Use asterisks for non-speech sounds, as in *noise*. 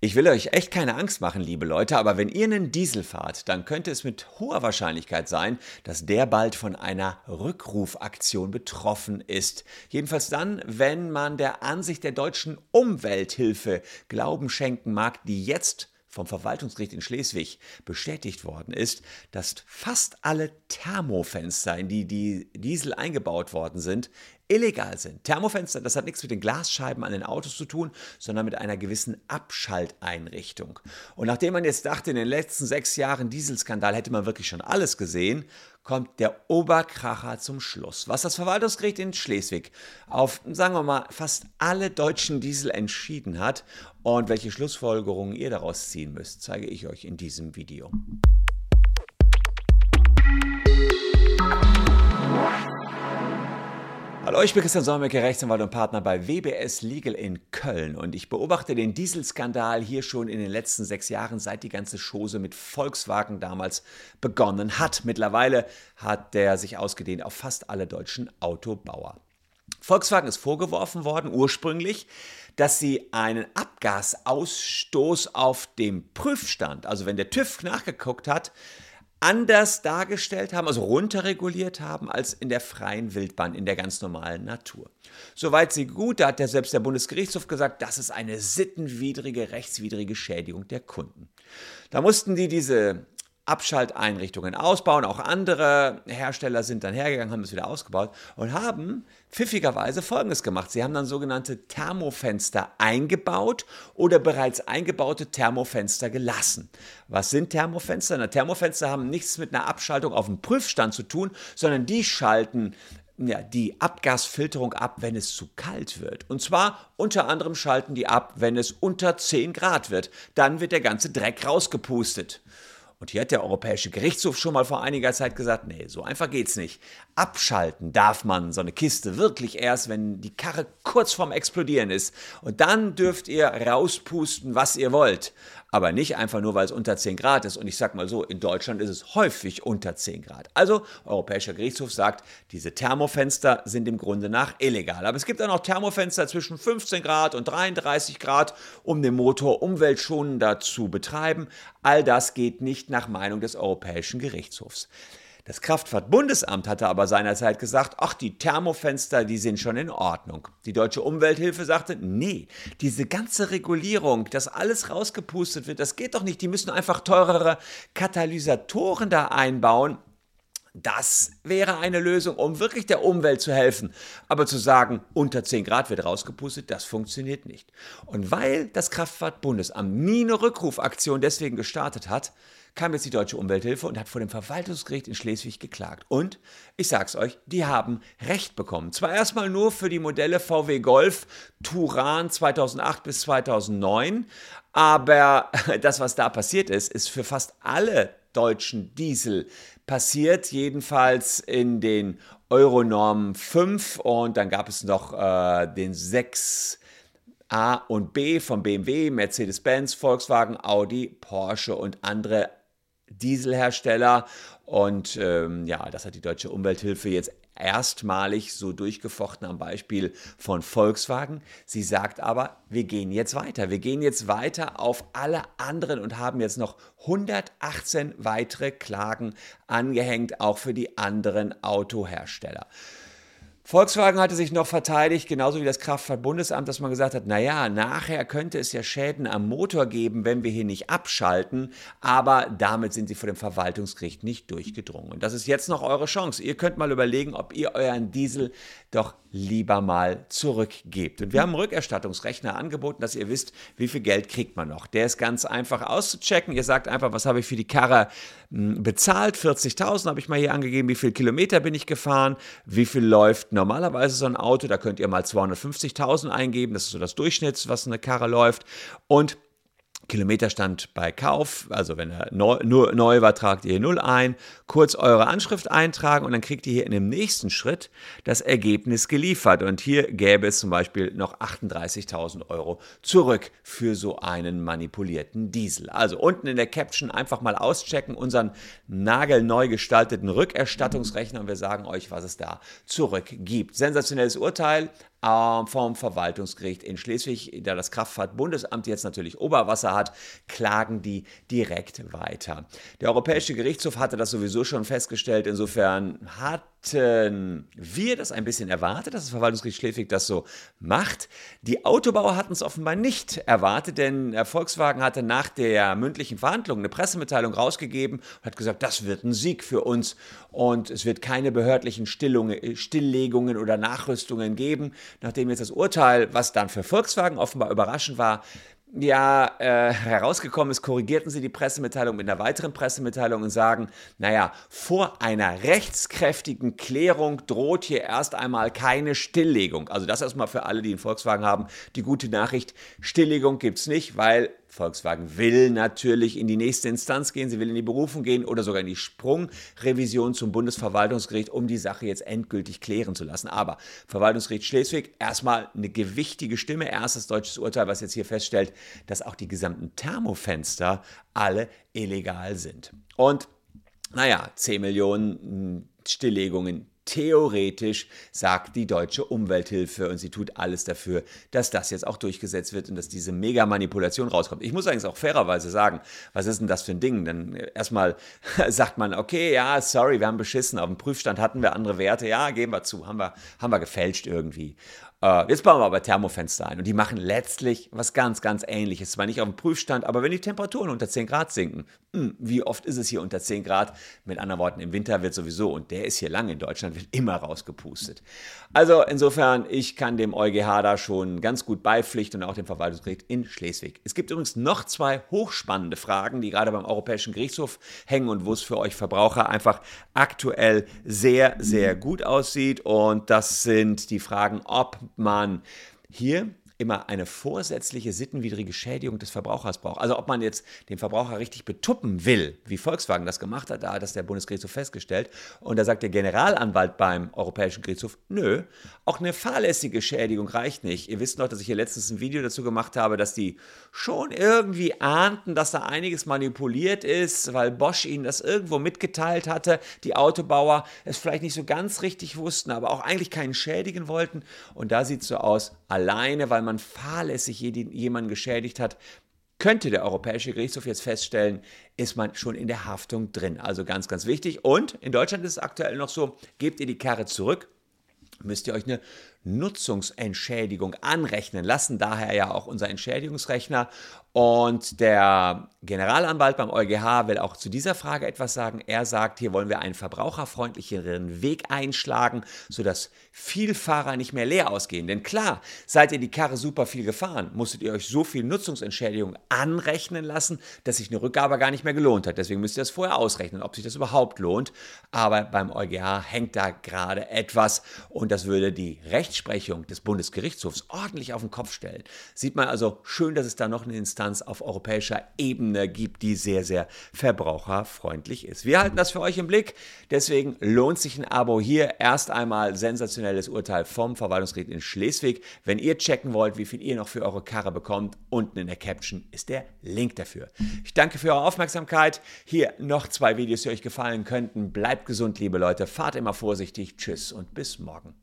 Ich will euch echt keine Angst machen, liebe Leute, aber wenn ihr einen Diesel fahrt, dann könnte es mit hoher Wahrscheinlichkeit sein, dass der bald von einer Rückrufaktion betroffen ist. Jedenfalls dann, wenn man der Ansicht der deutschen Umwelthilfe Glauben schenken mag, die jetzt vom Verwaltungsgericht in Schleswig bestätigt worden ist, dass fast alle Thermofenster, in die die Diesel eingebaut worden sind, illegal sind. Thermofenster, das hat nichts mit den Glasscheiben an den Autos zu tun, sondern mit einer gewissen Abschalteinrichtung. Und nachdem man jetzt dachte, in den letzten sechs Jahren Dieselskandal hätte man wirklich schon alles gesehen, kommt der Oberkracher zum Schluss. Was das Verwaltungsgericht in Schleswig auf, sagen wir mal, fast alle deutschen Diesel entschieden hat und welche Schlussfolgerungen ihr daraus ziehen müsst, zeige ich euch in diesem Video. Hallo, ich bin Christian Solmecke, Rechtsanwalt und Partner bei WBS Legal in Köln und ich beobachte den Dieselskandal hier schon in den letzten sechs Jahren, seit die ganze Chose mit Volkswagen damals begonnen hat. Mittlerweile hat der sich ausgedehnt auf fast alle deutschen Autobauer. Volkswagen ist vorgeworfen worden ursprünglich, dass sie einen Abgasausstoß auf dem Prüfstand, also wenn der TÜV nachgeguckt hat, anders dargestellt haben, also runterreguliert haben, als in der freien Wildbahn, in der ganz normalen Natur. Soweit sie gut, da hat ja selbst der Bundesgerichtshof gesagt, das ist eine sittenwidrige, rechtswidrige Schädigung der Kunden. Da mussten die diese Abschalteinrichtungen ausbauen. Auch andere Hersteller sind dann hergegangen, haben es wieder ausgebaut und haben pfiffigerweise Folgendes gemacht. Sie haben dann sogenannte Thermofenster eingebaut oder bereits eingebaute Thermofenster gelassen. Was sind Thermofenster? Na, Thermofenster haben nichts mit einer Abschaltung auf dem Prüfstand zu tun, sondern die schalten ja, die Abgasfilterung ab, wenn es zu kalt wird. Und zwar unter anderem schalten die ab, wenn es unter 10 Grad wird. Dann wird der ganze Dreck rausgepustet. Und hier hat der Europäische Gerichtshof schon mal vor einiger Zeit gesagt, nee, so einfach geht's nicht. Abschalten darf man so eine Kiste wirklich erst, wenn die Karre kurz vorm Explodieren ist. Und dann dürft ihr rauspusten, was ihr wollt aber nicht einfach nur, weil es unter 10 Grad ist. Und ich sage mal so, in Deutschland ist es häufig unter 10 Grad. Also, Europäischer Gerichtshof sagt, diese Thermofenster sind im Grunde nach illegal. Aber es gibt auch noch Thermofenster zwischen 15 Grad und 33 Grad, um den Motor umweltschonender zu betreiben. All das geht nicht nach Meinung des Europäischen Gerichtshofs. Das Kraftfahrtbundesamt hatte aber seinerzeit gesagt, ach, die Thermofenster, die sind schon in Ordnung. Die deutsche Umwelthilfe sagte, nee, diese ganze Regulierung, dass alles rausgepustet wird, das geht doch nicht. Die müssen einfach teurere Katalysatoren da einbauen. Das wäre eine Lösung, um wirklich der Umwelt zu helfen. Aber zu sagen, unter 10 Grad wird rausgepustet, das funktioniert nicht. Und weil das Kraftfahrtbundesamt nie eine Rückrufaktion deswegen gestartet hat, kam jetzt die Deutsche Umwelthilfe und hat vor dem Verwaltungsgericht in Schleswig geklagt. Und ich sag's euch, die haben Recht bekommen. Zwar erstmal nur für die Modelle VW Golf Turan 2008 bis 2009, aber *laughs* das, was da passiert ist, ist für fast alle deutschen Diesel passiert, jedenfalls in den Euronorm 5 und dann gab es noch äh, den 6 A und B von BMW, Mercedes-Benz, Volkswagen, Audi, Porsche und andere Dieselhersteller. Und ähm, ja, das hat die Deutsche Umwelthilfe jetzt erstmalig so durchgefochten am Beispiel von Volkswagen. Sie sagt aber, wir gehen jetzt weiter. Wir gehen jetzt weiter auf alle anderen und haben jetzt noch 118 weitere Klagen angehängt, auch für die anderen Autohersteller. Volkswagen hatte sich noch verteidigt, genauso wie das Kraftfahrtbundesamt, dass man gesagt hat, naja, nachher könnte es ja Schäden am Motor geben, wenn wir hier nicht abschalten, aber damit sind sie vor dem Verwaltungsgericht nicht durchgedrungen. Und das ist jetzt noch eure Chance. Ihr könnt mal überlegen, ob ihr euren Diesel doch lieber mal zurückgebt. Und wir haben einen Rückerstattungsrechner angeboten, dass ihr wisst, wie viel Geld kriegt man noch. Der ist ganz einfach auszuchecken. Ihr sagt einfach, was habe ich für die Karre hm, bezahlt? 40.000 habe ich mal hier angegeben. Wie viele Kilometer bin ich gefahren? Wie viel läuft normalerweise so ein Auto? Da könnt ihr mal 250.000 eingeben. Das ist so das Durchschnitts, was eine Karre läuft. Und Kilometerstand bei Kauf, also wenn er neu, nur neu war, tragt ihr hier 0 ein, kurz eure Anschrift eintragen und dann kriegt ihr hier in dem nächsten Schritt das Ergebnis geliefert. Und hier gäbe es zum Beispiel noch 38.000 Euro zurück für so einen manipulierten Diesel. Also unten in der Caption einfach mal auschecken, unseren nagelneu gestalteten Rückerstattungsrechner und wir sagen euch, was es da zurück gibt. Sensationelles Urteil, äh, vom Verwaltungsgericht in Schleswig, da das Kraftfahrtbundesamt jetzt natürlich Oberwasser hat, klagen die direkt weiter. Der Europäische Gerichtshof hatte das sowieso schon festgestellt. Insofern hatten wir das ein bisschen erwartet, dass das Verwaltungsgericht Schleswig das so macht. Die Autobauer hatten es offenbar nicht erwartet, denn Volkswagen hatte nach der mündlichen Verhandlung eine Pressemitteilung rausgegeben und hat gesagt, das wird ein Sieg für uns und es wird keine behördlichen Stilllegungen oder Nachrüstungen geben nachdem jetzt das Urteil, was dann für Volkswagen offenbar überraschend war, ja, äh, herausgekommen ist, korrigierten sie die Pressemitteilung mit einer weiteren Pressemitteilung und sagen, naja, vor einer rechtskräftigen Klärung droht hier erst einmal keine Stilllegung. Also das erstmal für alle, die einen Volkswagen haben, die gute Nachricht, Stilllegung gibt es nicht, weil Volkswagen will natürlich in die nächste Instanz gehen, sie will in die Berufung gehen oder sogar in die Sprungrevision zum Bundesverwaltungsgericht, um die Sache jetzt endgültig klären zu lassen. Aber Verwaltungsgericht Schleswig, erstmal eine gewichtige Stimme, erstes deutsches Urteil, was jetzt hier feststellt, dass auch die gesamten Thermofenster alle illegal sind. Und naja, 10 Millionen Stilllegungen theoretisch sagt die deutsche Umwelthilfe und sie tut alles dafür, dass das jetzt auch durchgesetzt wird und dass diese Mega-Manipulation rauskommt. Ich muss eigentlich auch fairerweise sagen, was ist denn das für ein Ding? Denn erstmal *laughs* sagt man, okay, ja, sorry, wir haben beschissen, auf dem Prüfstand hatten wir andere Werte, ja, geben wir zu, haben wir, haben wir gefälscht irgendwie. Äh, jetzt bauen wir aber Thermofenster ein und die machen letztlich was ganz, ganz ähnliches. Zwar nicht auf dem Prüfstand, aber wenn die Temperaturen unter 10 Grad sinken, mh, hm, wie oft ist es hier unter 10 Grad? Mit anderen Worten, im Winter wird sowieso, und der ist hier lang in Deutschland, wird immer rausgepustet. Also insofern, ich kann dem EuGH da schon ganz gut beipflichten und auch dem Verwaltungsgericht in Schleswig. Es gibt übrigens noch zwei hochspannende Fragen, die gerade beim Europäischen Gerichtshof hängen und wo es für euch Verbraucher einfach aktuell sehr, sehr gut aussieht. Und das sind die Fragen, ob man hier immer eine vorsätzliche sittenwidrige Schädigung des Verbrauchers braucht. Also ob man jetzt den Verbraucher richtig betuppen will, wie Volkswagen das gemacht hat, da hat das der Bundesgerichtshof festgestellt. Und da sagt der Generalanwalt beim Europäischen Gerichtshof, nö, auch eine fahrlässige Schädigung reicht nicht. Ihr wisst noch, dass ich hier letztens ein Video dazu gemacht habe, dass die schon irgendwie ahnten, dass da einiges manipuliert ist, weil Bosch ihnen das irgendwo mitgeteilt hatte, die Autobauer es vielleicht nicht so ganz richtig wussten, aber auch eigentlich keinen schädigen wollten. Und da sieht es so aus, alleine, weil man fahrlässig jemanden geschädigt hat, könnte der Europäische Gerichtshof jetzt feststellen, ist man schon in der Haftung drin. Also ganz, ganz wichtig. Und in Deutschland ist es aktuell noch so, gebt ihr die Karre zurück, müsst ihr euch eine Nutzungsentschädigung anrechnen lassen. Daher ja auch unser Entschädigungsrechner. Und der Generalanwalt beim EuGH will auch zu dieser Frage etwas sagen. Er sagt, hier wollen wir einen verbraucherfreundlicheren Weg einschlagen, sodass Vielfahrer nicht mehr leer ausgehen. Denn klar, seid ihr die Karre super viel gefahren, musstet ihr euch so viel Nutzungsentschädigung anrechnen lassen, dass sich eine Rückgabe gar nicht mehr gelohnt hat. Deswegen müsst ihr das vorher ausrechnen, ob sich das überhaupt lohnt. Aber beim EuGH hängt da gerade etwas und das würde die Rechtsprechung des Bundesgerichtshofs ordentlich auf den Kopf stellen. Sieht man also schön, dass es da noch eine Instanz auf europäischer Ebene gibt, die sehr, sehr verbraucherfreundlich ist. Wir halten das für euch im Blick, deswegen lohnt sich ein Abo hier. Erst einmal sensationelles Urteil vom Verwaltungsgericht in Schleswig. Wenn ihr checken wollt, wie viel ihr noch für eure Karre bekommt, unten in der Caption ist der Link dafür. Ich danke für eure Aufmerksamkeit. Hier noch zwei Videos, die euch gefallen könnten. Bleibt gesund, liebe Leute. Fahrt immer vorsichtig. Tschüss und bis morgen.